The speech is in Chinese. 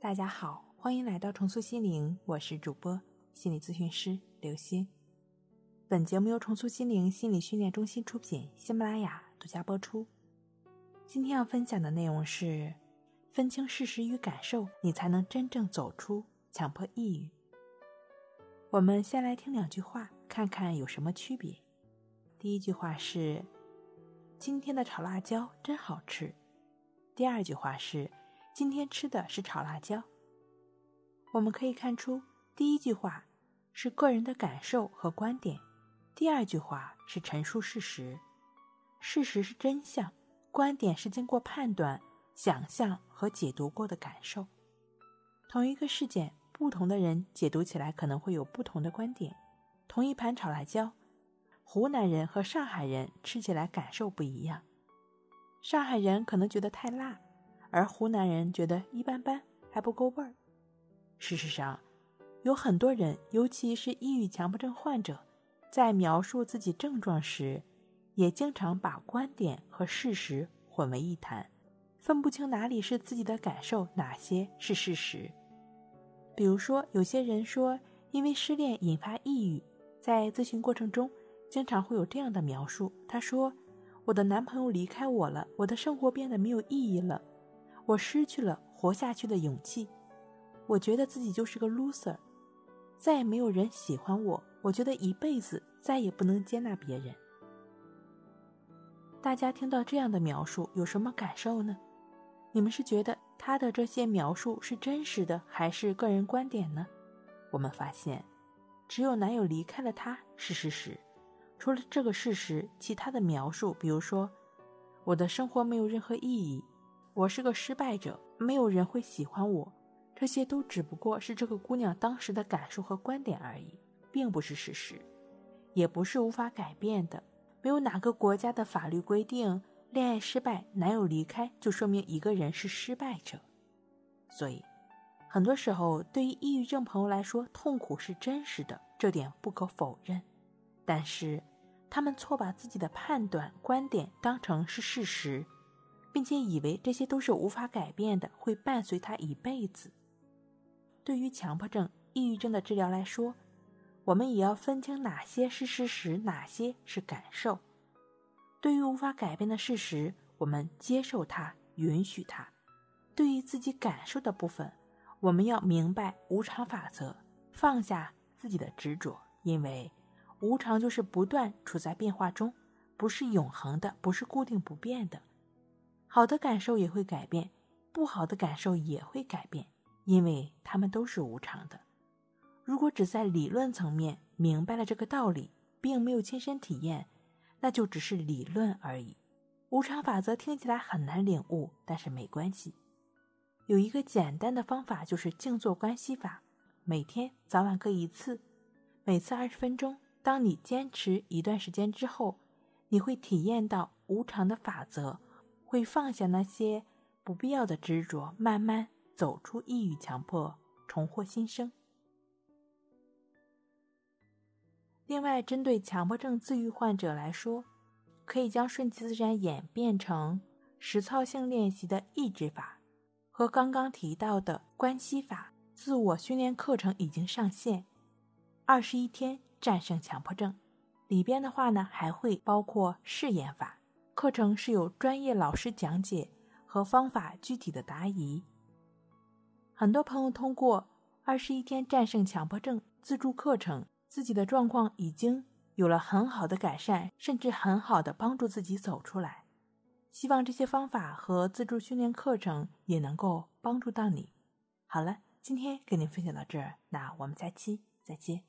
大家好，欢迎来到重塑心灵，我是主播心理咨询师刘星。本节目由重塑心灵心理训练中心出品，喜马拉雅独家播出。今天要分享的内容是：分清事实与感受，你才能真正走出强迫抑郁。我们先来听两句话，看看有什么区别。第一句话是：今天的炒辣椒真好吃。第二句话是。今天吃的是炒辣椒。我们可以看出，第一句话是个人的感受和观点，第二句话是陈述事实。事实是真相，观点是经过判断、想象和解读过的感受。同一个事件，不同的人解读起来可能会有不同的观点。同一盘炒辣椒，湖南人和上海人吃起来感受不一样。上海人可能觉得太辣。而湖南人觉得一般般，还不够味儿。事实上，有很多人，尤其是抑郁强迫症患者，在描述自己症状时，也经常把观点和事实混为一谈，分不清哪里是自己的感受，哪些是事实。比如说，有些人说因为失恋引发抑郁，在咨询过程中，经常会有这样的描述：他说，我的男朋友离开我了，我的生活变得没有意义了。我失去了活下去的勇气，我觉得自己就是个 loser，再也没有人喜欢我。我觉得一辈子再也不能接纳别人。大家听到这样的描述有什么感受呢？你们是觉得他的这些描述是真实的，还是个人观点呢？我们发现，只有男友离开了他是事实，除了这个事实，其他的描述，比如说我的生活没有任何意义。我是个失败者，没有人会喜欢我，这些都只不过是这个姑娘当时的感受和观点而已，并不是事实，也不是无法改变的。没有哪个国家的法律规定，恋爱失败、男友离开就说明一个人是失败者。所以，很多时候对于抑郁症朋友来说，痛苦是真实的，这点不可否认。但是，他们错把自己的判断、观点当成是事实。并且以为这些都是无法改变的，会伴随他一辈子。对于强迫症、抑郁症的治疗来说，我们也要分清哪些是事实，哪些是感受。对于无法改变的事实，我们接受它，允许它；对于自己感受的部分，我们要明白无常法则，放下自己的执着，因为无常就是不断处在变化中，不是永恒的，不是固定不变的。好的感受也会改变，不好的感受也会改变，因为它们都是无常的。如果只在理论层面明白了这个道理，并没有亲身体验，那就只是理论而已。无常法则听起来很难领悟，但是没关系。有一个简单的方法，就是静坐观息法，每天早晚各一次，每次二十分钟。当你坚持一段时间之后，你会体验到无常的法则。会放下那些不必要的执着，慢慢走出抑郁、强迫，重获新生。另外，针对强迫症自愈患者来说，可以将顺其自然演变成实操性练习的抑制法，和刚刚提到的关系法自我训练课程已经上线，二十一天战胜强迫症。里边的话呢，还会包括试验法。课程是有专业老师讲解和方法具体的答疑。很多朋友通过二十一天战胜强迫症自助课程，自己的状况已经有了很好的改善，甚至很好的帮助自己走出来。希望这些方法和自助训练课程也能够帮助到你。好了，今天跟您分享到这儿，那我们下期再见。